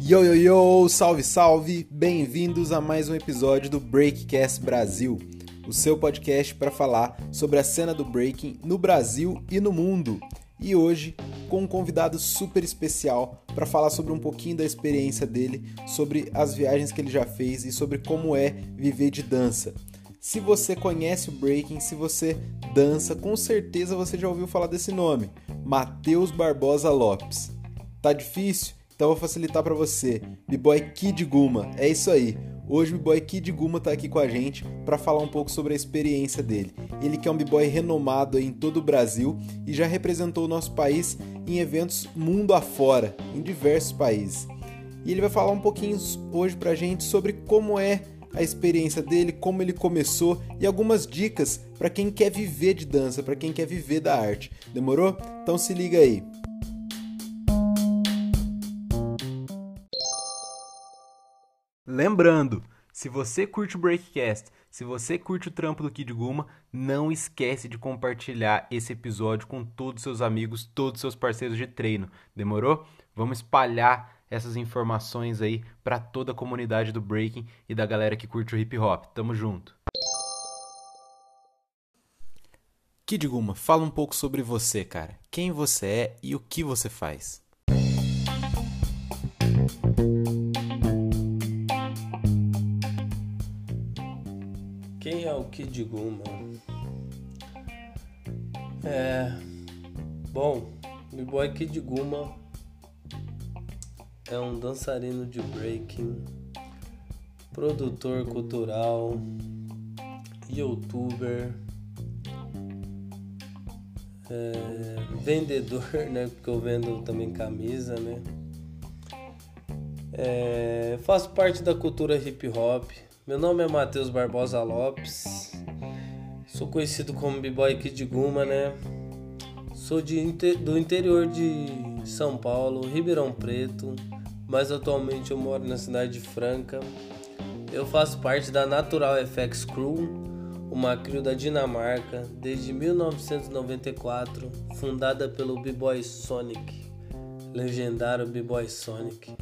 Yo, yo, yo! Salve, salve! Bem-vindos a mais um episódio do Breakcast Brasil, o seu podcast para falar sobre a cena do breaking no Brasil e no mundo. E hoje, com um convidado super especial para falar sobre um pouquinho da experiência dele, sobre as viagens que ele já fez e sobre como é viver de dança. Se você conhece o breaking, se você dança, com certeza você já ouviu falar desse nome, Matheus Barbosa Lopes. Tá difícil? Então vou facilitar para você. B-Boy Kid Guma. É isso aí. Hoje o B-Boy Kid Guma tá aqui com a gente para falar um pouco sobre a experiência dele. Ele que é um B-Boy renomado em todo o Brasil e já representou o nosso país em eventos mundo afora, em diversos países. E ele vai falar um pouquinho hoje pra gente sobre como é a experiência dele, como ele começou e algumas dicas para quem quer viver de dança, para quem quer viver da arte. Demorou? Então se liga aí. Lembrando, se você curte o Breakcast, se você curte o trampo do Kid Guma, não esquece de compartilhar esse episódio com todos os seus amigos, todos os seus parceiros de treino. Demorou? Vamos espalhar essas informações aí para toda a comunidade do breaking e da galera que curte o hip hop. Tamo junto. Kid Guma, fala um pouco sobre você, cara. Quem você é e o que você faz. Quem é o Kid Guma? É. Bom, o boy Kid Guma é um dançarino de breaking, produtor cultural, youtuber, é, vendedor, né? Porque eu vendo também camisa, né? É, faço parte da cultura hip hop. Meu nome é Matheus Barbosa Lopes. Sou conhecido como B-Boy Kid Guma, né? Sou de, do interior de São Paulo, Ribeirão Preto mas atualmente eu moro na cidade de Franca. Eu faço parte da Natural FX Crew, uma crew da Dinamarca, desde 1994, fundada pelo B-Boy Sonic, legendário B-Boy Sonic.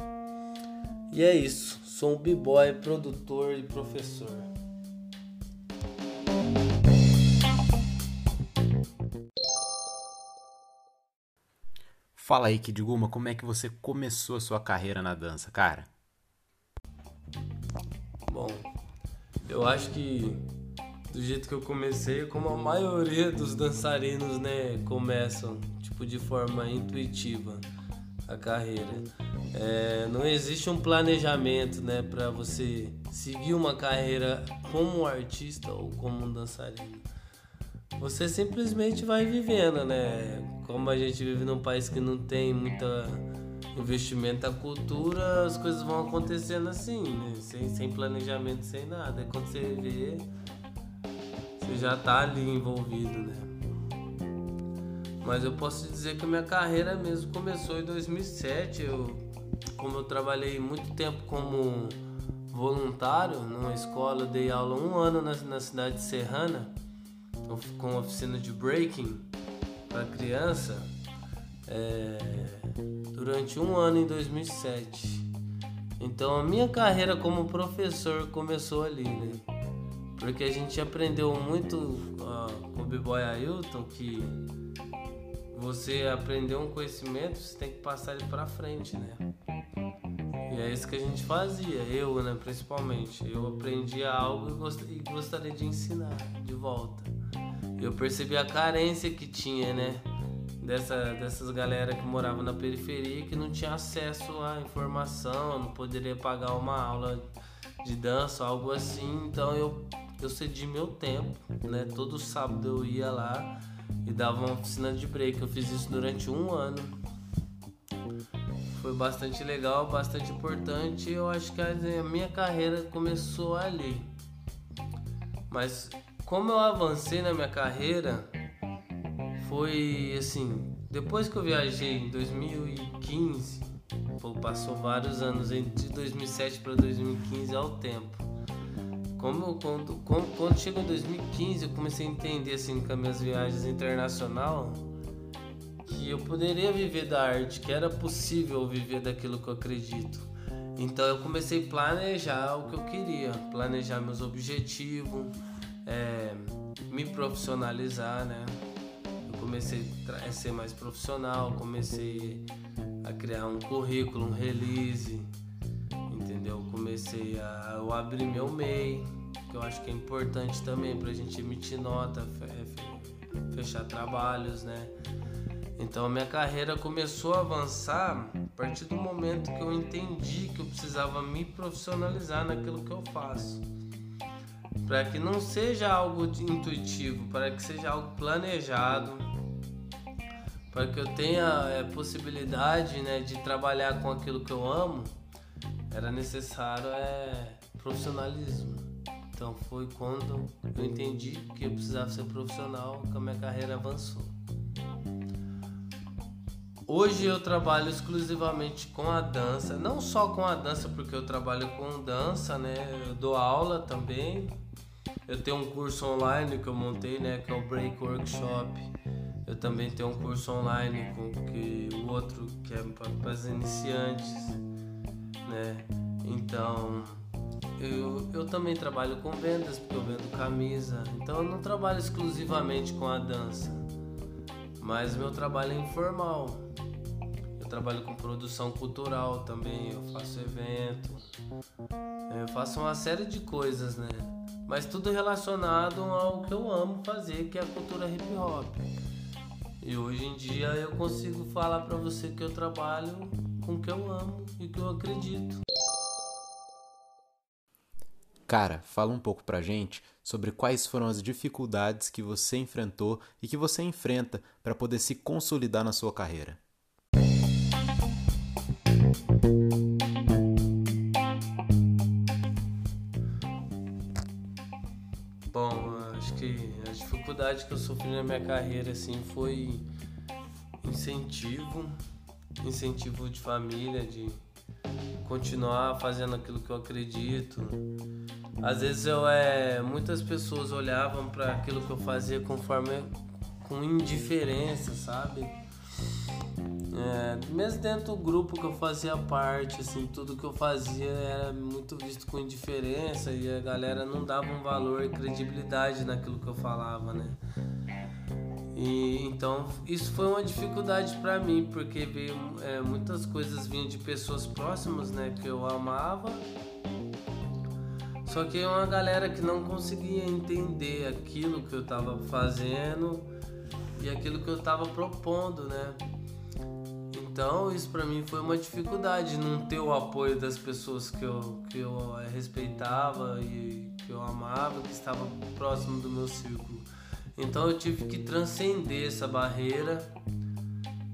E é isso, sou um B-Boy, produtor e professor. Fala aí, Kid Guma, como é que você começou a sua carreira na dança, cara? Bom, eu acho que do jeito que eu comecei, como a maioria dos dançarinos, né, começam, tipo, de forma intuitiva a carreira. É, não existe um planejamento, né, para você seguir uma carreira como artista ou como um dançarino. Você simplesmente vai vivendo, né? Como a gente vive num país que não tem muita investimento na cultura, as coisas vão acontecendo assim, né? Sem, sem planejamento, sem nada. Quando você vê, você já tá ali envolvido, né? Mas eu posso dizer que a minha carreira mesmo começou em 2007. Eu, como eu trabalhei muito tempo como voluntário numa escola, dei aula um ano na, na cidade de Serrana com oficina de breaking para criança é, durante um ano em 2007. Então a minha carreira como professor começou ali, né? Porque a gente aprendeu muito uh, com o B-Boy Ailton que você aprender um conhecimento, você tem que passar ele para frente, né? E é isso que a gente fazia, eu, né, principalmente. Eu aprendia algo e gostaria de ensinar de volta eu percebi a carência que tinha, né? Dessa, dessas galera que morava na periferia que não tinha acesso à informação, não poderia pagar uma aula de dança, algo assim. Então eu, eu cedi meu tempo, né? Todo sábado eu ia lá e dava uma oficina de break. Eu fiz isso durante um ano. Foi bastante legal, bastante importante. Eu acho que a minha carreira começou ali. Mas como eu avancei na minha carreira, foi assim, depois que eu viajei em 2015, pô, passou vários anos entre 2007 para 2015 ao tempo. Como quando, quando, quando chegou em 2015 eu comecei a entender assim com as minhas viagens internacional que eu poderia viver da arte, que era possível viver daquilo que eu acredito. Então eu comecei a planejar o que eu queria, planejar meus objetivos, é, me profissionalizar, né? Eu comecei a ser mais profissional, comecei a criar um currículo, um release, entendeu? Comecei a eu abrir meu MEI, que eu acho que é importante também para a gente emitir nota, fechar trabalhos, né? Então minha carreira começou a avançar a partir do momento que eu entendi que eu precisava me profissionalizar naquilo que eu faço. Para que não seja algo intuitivo, para que seja algo planejado, para que eu tenha é, possibilidade né, de trabalhar com aquilo que eu amo, era necessário é, profissionalismo. Então foi quando eu entendi que eu precisava ser profissional que a minha carreira avançou. Hoje eu trabalho exclusivamente com a dança, não só com a dança, porque eu trabalho com dança, né? Eu dou aula também. Eu tenho um curso online que eu montei, né? Que é o Break Workshop. Eu também tenho um curso online com que o outro que é para os iniciantes, né? Então eu, eu também trabalho com vendas, porque eu vendo camisa. Então eu não trabalho exclusivamente com a dança, mas meu trabalho é informal trabalho com produção cultural também, eu faço evento, eu faço uma série de coisas, né? Mas tudo relacionado ao que eu amo fazer, que é a cultura hip hop. E hoje em dia eu consigo falar para você que eu trabalho com o que eu amo e que eu acredito. Cara, fala um pouco pra gente sobre quais foram as dificuldades que você enfrentou e que você enfrenta para poder se consolidar na sua carreira. Dificuldade que eu sofri na minha carreira assim foi incentivo, incentivo de família, de continuar fazendo aquilo que eu acredito. Às vezes eu é, muitas pessoas olhavam para aquilo que eu fazia conforme com indiferença, sabe? Mesmo dentro do grupo que eu fazia parte, assim, tudo que eu fazia era muito visto com indiferença e a galera não dava um valor e credibilidade naquilo que eu falava, né? E então isso foi uma dificuldade para mim porque veio é, muitas coisas vinham de pessoas próximas, né, que eu amava. Só que uma galera que não conseguia entender aquilo que eu estava fazendo e aquilo que eu estava propondo, né? Então isso para mim foi uma dificuldade, não ter o apoio das pessoas que eu, que eu eh, respeitava e que eu amava, que estavam próximo do meu círculo. Então eu tive que transcender essa barreira,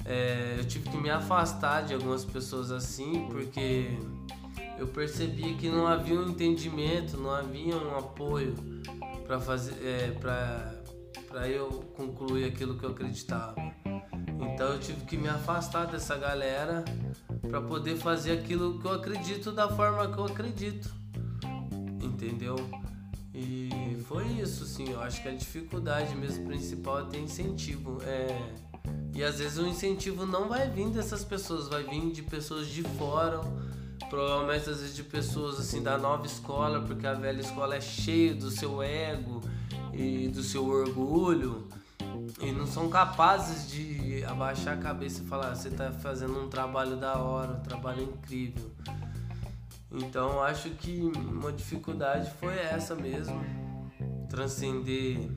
é, eu tive que me afastar de algumas pessoas assim, porque eu percebia que não havia um entendimento, não havia um apoio para fazer, é, para eu concluir aquilo que eu acreditava. Então eu tive que me afastar dessa galera para poder fazer aquilo que eu acredito da forma que eu acredito. Entendeu? E foi isso, sim. Eu acho que a dificuldade mesmo principal é ter incentivo. É... E às vezes o incentivo não vai vir dessas pessoas, vai vir de pessoas de fora, provavelmente às vezes de pessoas assim da nova escola, porque a velha escola é cheia do seu ego e do seu orgulho e não são capazes de abaixar a cabeça e falar: você está fazendo um trabalho da hora, um trabalho incrível. Então acho que uma dificuldade foi essa mesmo, transcender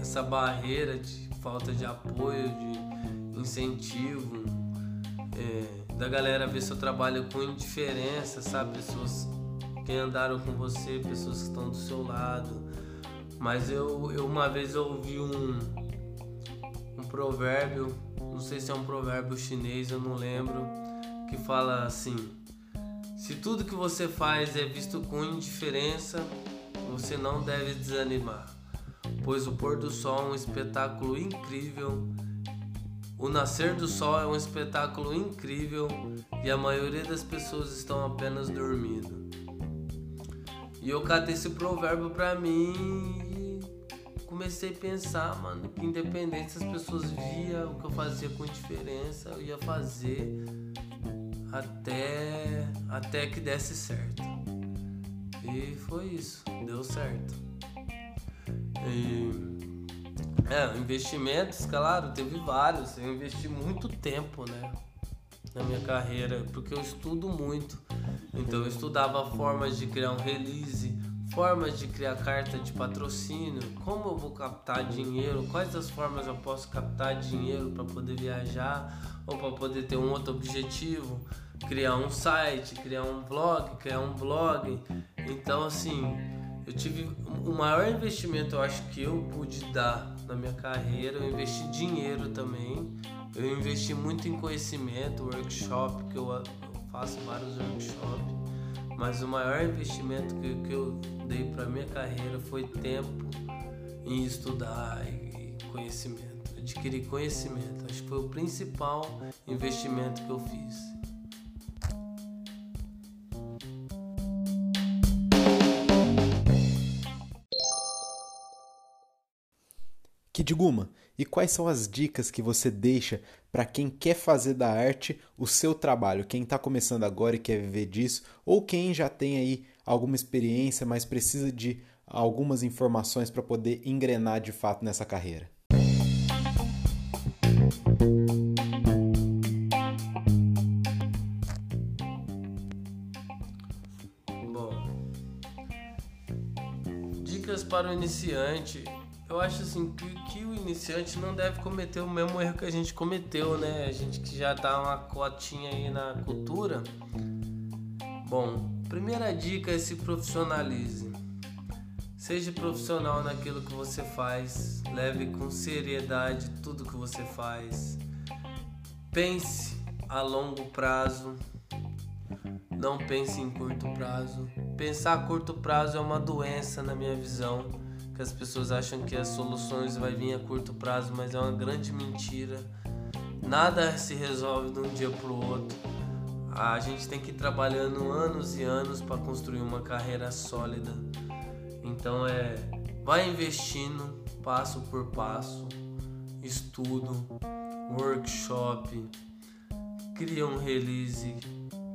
essa barreira de falta de apoio, de incentivo, é, da galera ver seu trabalho com indiferença, sabe? Pessoas que andaram com você, pessoas que estão do seu lado. Mas eu, eu uma vez ouvi um provérbio, não sei se é um provérbio chinês, eu não lembro, que fala assim: Se tudo que você faz é visto com indiferença, você não deve desanimar, pois o pôr do sol é um espetáculo incrível. O nascer do sol é um espetáculo incrível e a maioria das pessoas estão apenas dormindo. E eu catei esse provérbio pra mim comecei a pensar, mano, que independente se as pessoas via o que eu fazia com diferença, eu ia fazer até até que desse certo. E foi isso, deu certo. E é, investimentos, claro, teve vários. Eu investi muito tempo, né? Na minha carreira, porque eu estudo muito. Então eu estudava formas de criar um release, formas de criar carta de patrocínio, como eu vou captar dinheiro, quais as formas eu posso captar dinheiro para poder viajar ou para poder ter um outro objetivo, criar um site, criar um blog, criar um blog. Então assim, eu tive o maior investimento eu acho que eu pude dar na minha carreira, eu investi dinheiro também. Eu investi muito em conhecimento, workshop, que eu, faço vários workshops. Mas o maior investimento que, que eu dei para minha carreira foi tempo em estudar e conhecimento, adquirir conhecimento. Acho que foi o principal investimento que eu fiz. Kidiguma, e quais são as dicas que você deixa para quem quer fazer da arte o seu trabalho? Quem está começando agora e quer viver disso, ou quem já tem aí alguma experiência, mas precisa de algumas informações para poder engrenar de fato nessa carreira? Bom, dicas para o iniciante eu acho assim que, que, o iniciante não deve cometer o mesmo erro que a gente cometeu, né? A gente que já dá uma cotinha aí na cultura. Bom, primeira dica é se profissionalize. Seja profissional naquilo que você faz, leve com seriedade tudo que você faz. Pense a longo prazo, não pense em curto prazo. Pensar a curto prazo é uma doença na minha visão que as pessoas acham que as soluções vai vir a curto prazo, mas é uma grande mentira. Nada se resolve de um dia para o outro. A gente tem que ir trabalhando anos e anos para construir uma carreira sólida. Então é vai investindo passo por passo, estudo, workshop, cria um release,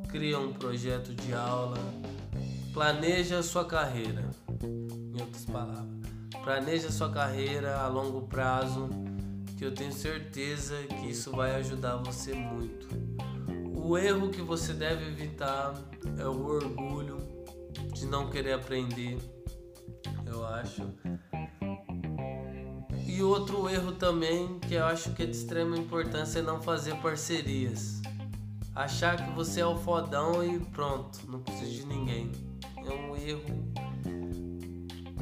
cria um projeto de aula, planeja a sua carreira. Em outras palavras, Planeje a sua carreira a longo prazo, que eu tenho certeza que isso vai ajudar você muito. O erro que você deve evitar é o orgulho de não querer aprender, eu acho. E outro erro também que eu acho que é de extrema importância é não fazer parcerias. Achar que você é o fodão e pronto, não precisa de ninguém. É um erro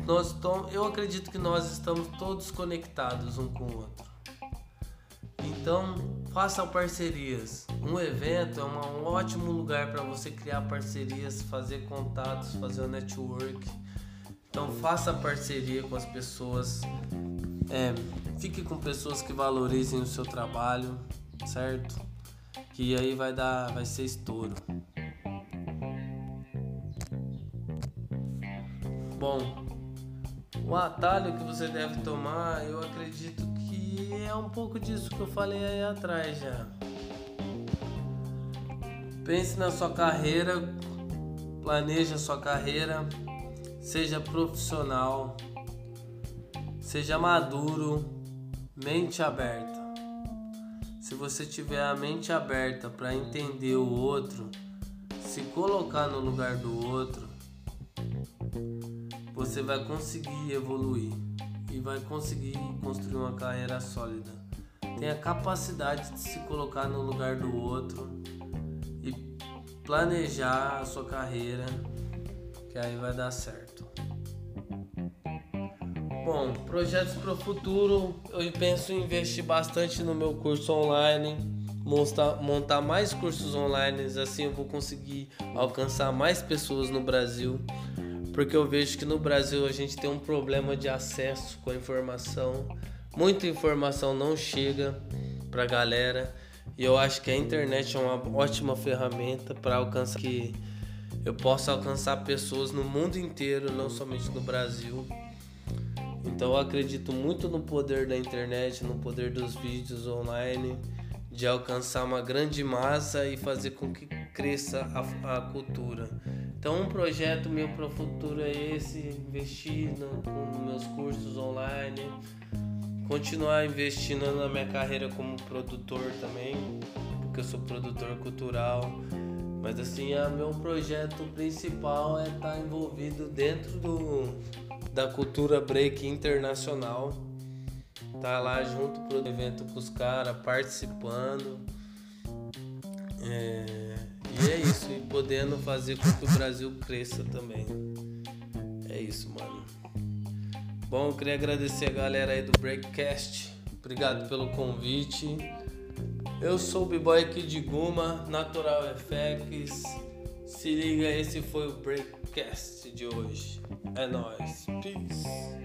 nós eu acredito que nós estamos todos conectados um com o outro. Então, faça parcerias. Um evento é um ótimo lugar para você criar parcerias, fazer contatos, fazer o network. Então, faça parceria com as pessoas. É, fique com pessoas que valorizem o seu trabalho, certo? Que aí vai dar, vai ser estouro. Bom, o atalho que você deve tomar, eu acredito que é um pouco disso que eu falei aí atrás já. Pense na sua carreira, planeje a sua carreira, seja profissional, seja maduro, mente aberta. Se você tiver a mente aberta para entender o outro, se colocar no lugar do outro, você vai conseguir evoluir e vai conseguir construir uma carreira sólida. Tenha capacidade de se colocar no lugar do outro e planejar a sua carreira, que aí vai dar certo. Bom, projetos para o futuro, eu penso em investir bastante no meu curso online, montar, montar mais cursos online, assim eu vou conseguir alcançar mais pessoas no Brasil porque eu vejo que no Brasil a gente tem um problema de acesso com a informação. Muita informação não chega para a galera e eu acho que a internet é uma ótima ferramenta para alcançar que eu possa alcançar pessoas no mundo inteiro, não somente no Brasil. Então eu acredito muito no poder da internet, no poder dos vídeos online, de alcançar uma grande massa e fazer com que cresça a, a cultura. Então um projeto meu para o futuro é esse, investir no, nos meus cursos online, continuar investindo na minha carreira como produtor também, porque eu sou produtor cultural. Mas assim, o meu projeto principal é estar envolvido dentro do, da cultura break internacional. Tá lá junto pro evento com os caras, participando. É, e é isso, e podendo fazer com que o Brasil cresça também. É isso, mano. Bom, eu queria agradecer a galera aí do Breakcast. Obrigado pelo convite. Eu sou o B-Boy aqui de Guma, Natural FX. Se liga, esse foi o Breakcast de hoje. É nóis. Peace.